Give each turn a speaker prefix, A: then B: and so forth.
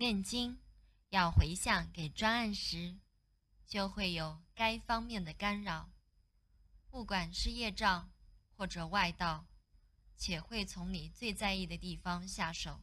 A: 念经要回向给专案时，就会有该方面的干扰，不管是业障或者外道，且会从你最在意的地方下手。